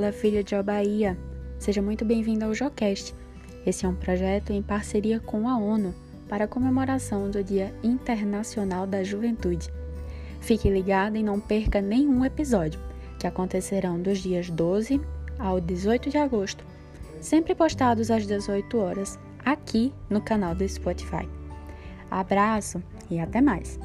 Gabriela, filha de Albaia, Seja muito bem-vinda ao Jocast. Esse é um projeto em parceria com a ONU para a comemoração do Dia Internacional da Juventude. Fique ligado e não perca nenhum episódio, que acontecerão dos dias 12 ao 18 de agosto, sempre postados às 18 horas, aqui no canal do Spotify. Abraço e até mais!